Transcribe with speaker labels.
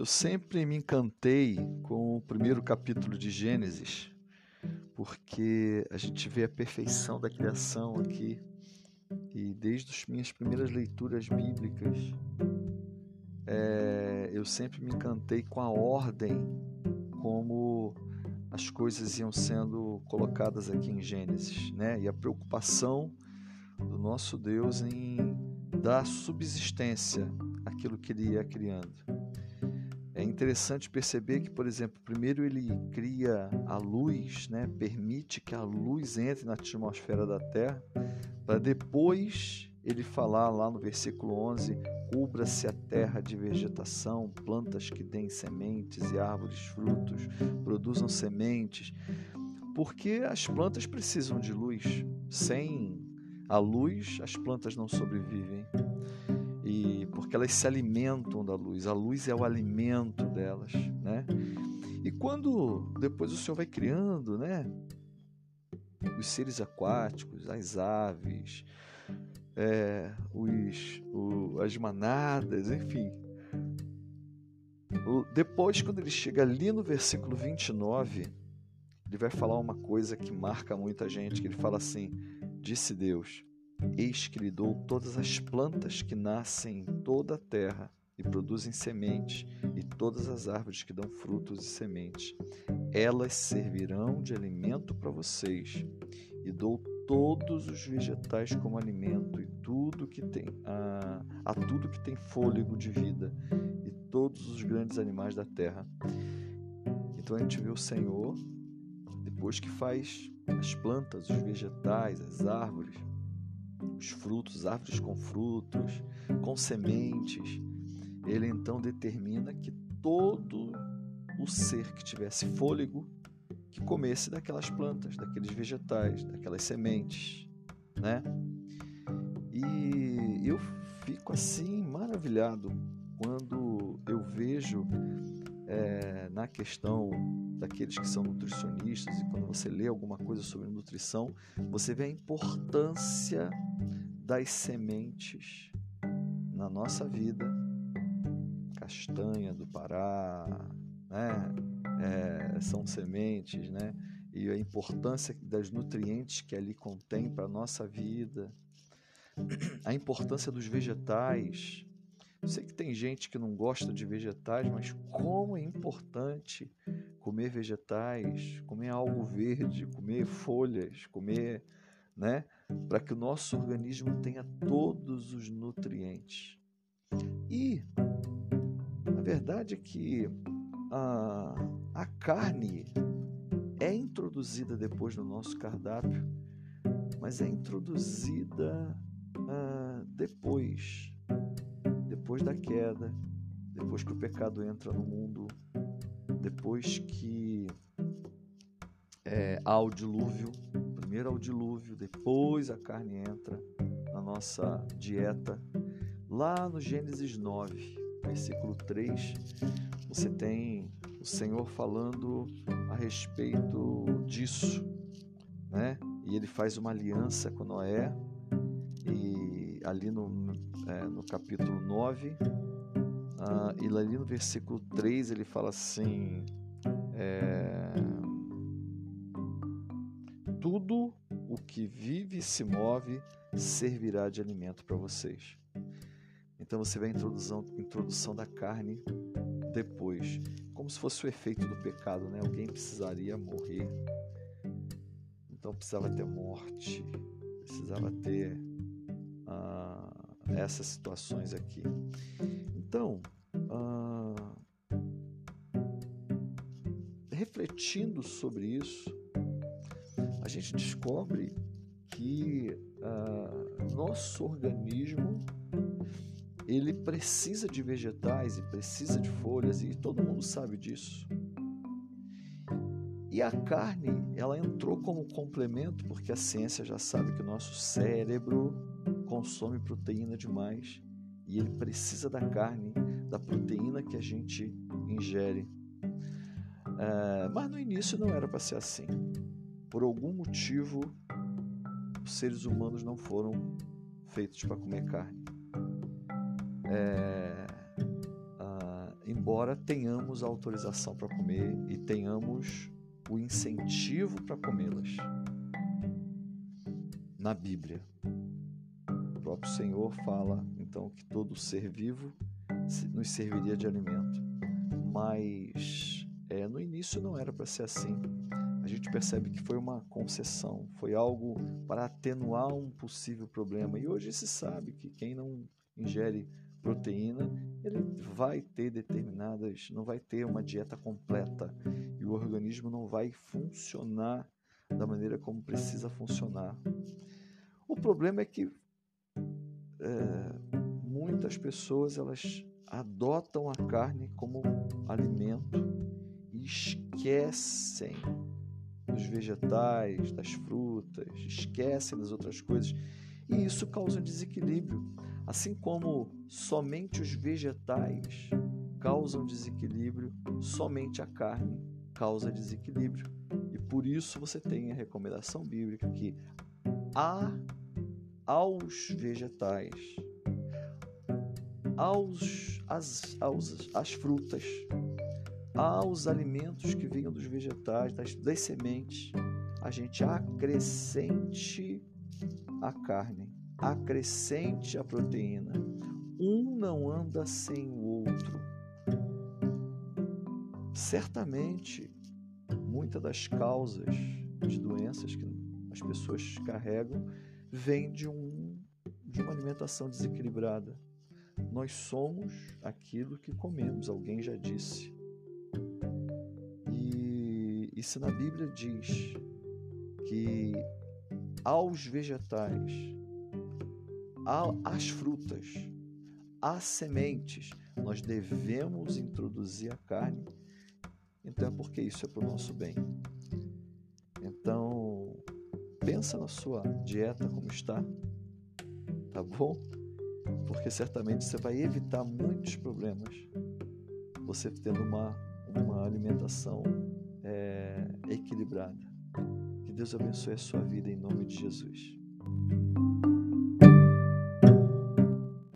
Speaker 1: Eu sempre me encantei com o primeiro capítulo de Gênesis, porque a gente vê a perfeição da criação aqui. E desde as minhas primeiras leituras bíblicas, é, eu sempre me encantei com a ordem como as coisas iam sendo colocadas aqui em Gênesis, né? E a preocupação do nosso Deus em dar subsistência àquilo que ele ia criando. É interessante perceber que, por exemplo, primeiro ele cria a luz, né, permite que a luz entre na atmosfera da Terra, para depois ele falar lá no versículo 11: cubra-se a terra de vegetação, plantas que deem sementes e árvores frutos, produzam sementes, porque as plantas precisam de luz. Sem a luz, as plantas não sobrevivem e porque elas se alimentam da luz. A luz é o alimento delas, né? E quando depois o Senhor vai criando, né? Os seres aquáticos, as aves, é, os, o, as manadas, enfim. Depois, quando ele chega ali no versículo 29, ele vai falar uma coisa que marca muita gente, que ele fala assim, disse Deus, Eis que lhe dou todas as plantas que nascem em toda a terra e produzem sementes, e todas as árvores que dão frutos e sementes. Elas servirão de alimento para vocês, e dou todos os vegetais como alimento, e tudo que tem a, a tudo que tem fôlego de vida, e todos os grandes animais da terra. Então a gente vê o Senhor, depois que faz as plantas, os vegetais, as árvores, os frutos, árvores com frutos, com sementes. Ele então determina que todo o ser que tivesse fôlego que comesse daquelas plantas, daqueles vegetais, daquelas sementes, né? E eu fico assim maravilhado quando eu vejo é, na questão daqueles que são nutricionistas e quando você lê alguma coisa sobre nutrição, você vê a importância das sementes na nossa vida. Castanha do Pará, né? É, são sementes, né? E a importância das nutrientes que ali contém para a nossa vida, a importância dos vegetais. Eu sei que tem gente que não gosta de vegetais, mas como é importante comer vegetais, comer algo verde, comer folhas, comer né? Para que o nosso organismo tenha todos os nutrientes. E a verdade é que a, a carne é introduzida depois no nosso cardápio, mas é introduzida uh, depois, depois da queda, depois que o pecado entra no mundo, depois que é, há o dilúvio, primeiro ao dilúvio, depois a carne entra na nossa dieta. Lá no Gênesis 9, versículo 3, você tem o Senhor falando a respeito disso, né? E ele faz uma aliança com Noé, e ali no, é, no capítulo 9, ah, e ali no versículo 3 ele fala assim: é, tudo o que vive e se move servirá de alimento para vocês. Então você vê a introdução, introdução da carne depois, como se fosse o efeito do pecado, né? Alguém precisaria morrer, então precisava ter morte, precisava ter ah, essas situações aqui. Então, ah, refletindo sobre isso, gente descobre que uh, nosso organismo ele precisa de vegetais e precisa de folhas e todo mundo sabe disso. E a carne, ela entrou como complemento porque a ciência já sabe que o nosso cérebro consome proteína demais e ele precisa da carne, da proteína que a gente ingere. Uh, mas no início não era para ser assim por algum motivo, os seres humanos não foram feitos para comer carne. É, ah, embora tenhamos a autorização para comer e tenhamos o incentivo para comê-las. Na Bíblia, o próprio Senhor fala então que todo ser vivo nos serviria de alimento, mas é, no início não era para ser assim. Gente percebe que foi uma concessão, foi algo para atenuar um possível problema. E hoje se sabe que quem não ingere proteína, ele vai ter determinadas, não vai ter uma dieta completa e o organismo não vai funcionar da maneira como precisa funcionar. O problema é que é, muitas pessoas elas adotam a carne como alimento e esquecem dos vegetais, das frutas, esquecem das outras coisas e isso causa desequilíbrio. Assim como somente os vegetais causam desequilíbrio, somente a carne causa desequilíbrio. E por isso você tem a recomendação bíblica que há aos vegetais, aos, as, aos, as frutas, aos alimentos que venham dos vegetais, das, das sementes, a gente acrescente a carne acrescente a proteína. Um não anda sem o outro. Certamente, muitas das causas de doenças que as pessoas carregam vêm de, um, de uma alimentação desequilibrada. Nós somos aquilo que comemos, alguém já disse. E, se na Bíblia diz que aos vegetais às frutas, às sementes, nós devemos introduzir a carne. Então é porque isso é para o nosso bem. Então, pensa na sua dieta como está, tá bom? Porque certamente você vai evitar muitos problemas você tendo uma, uma alimentação é, equilibrada. Que Deus abençoe a sua vida em nome de Jesus.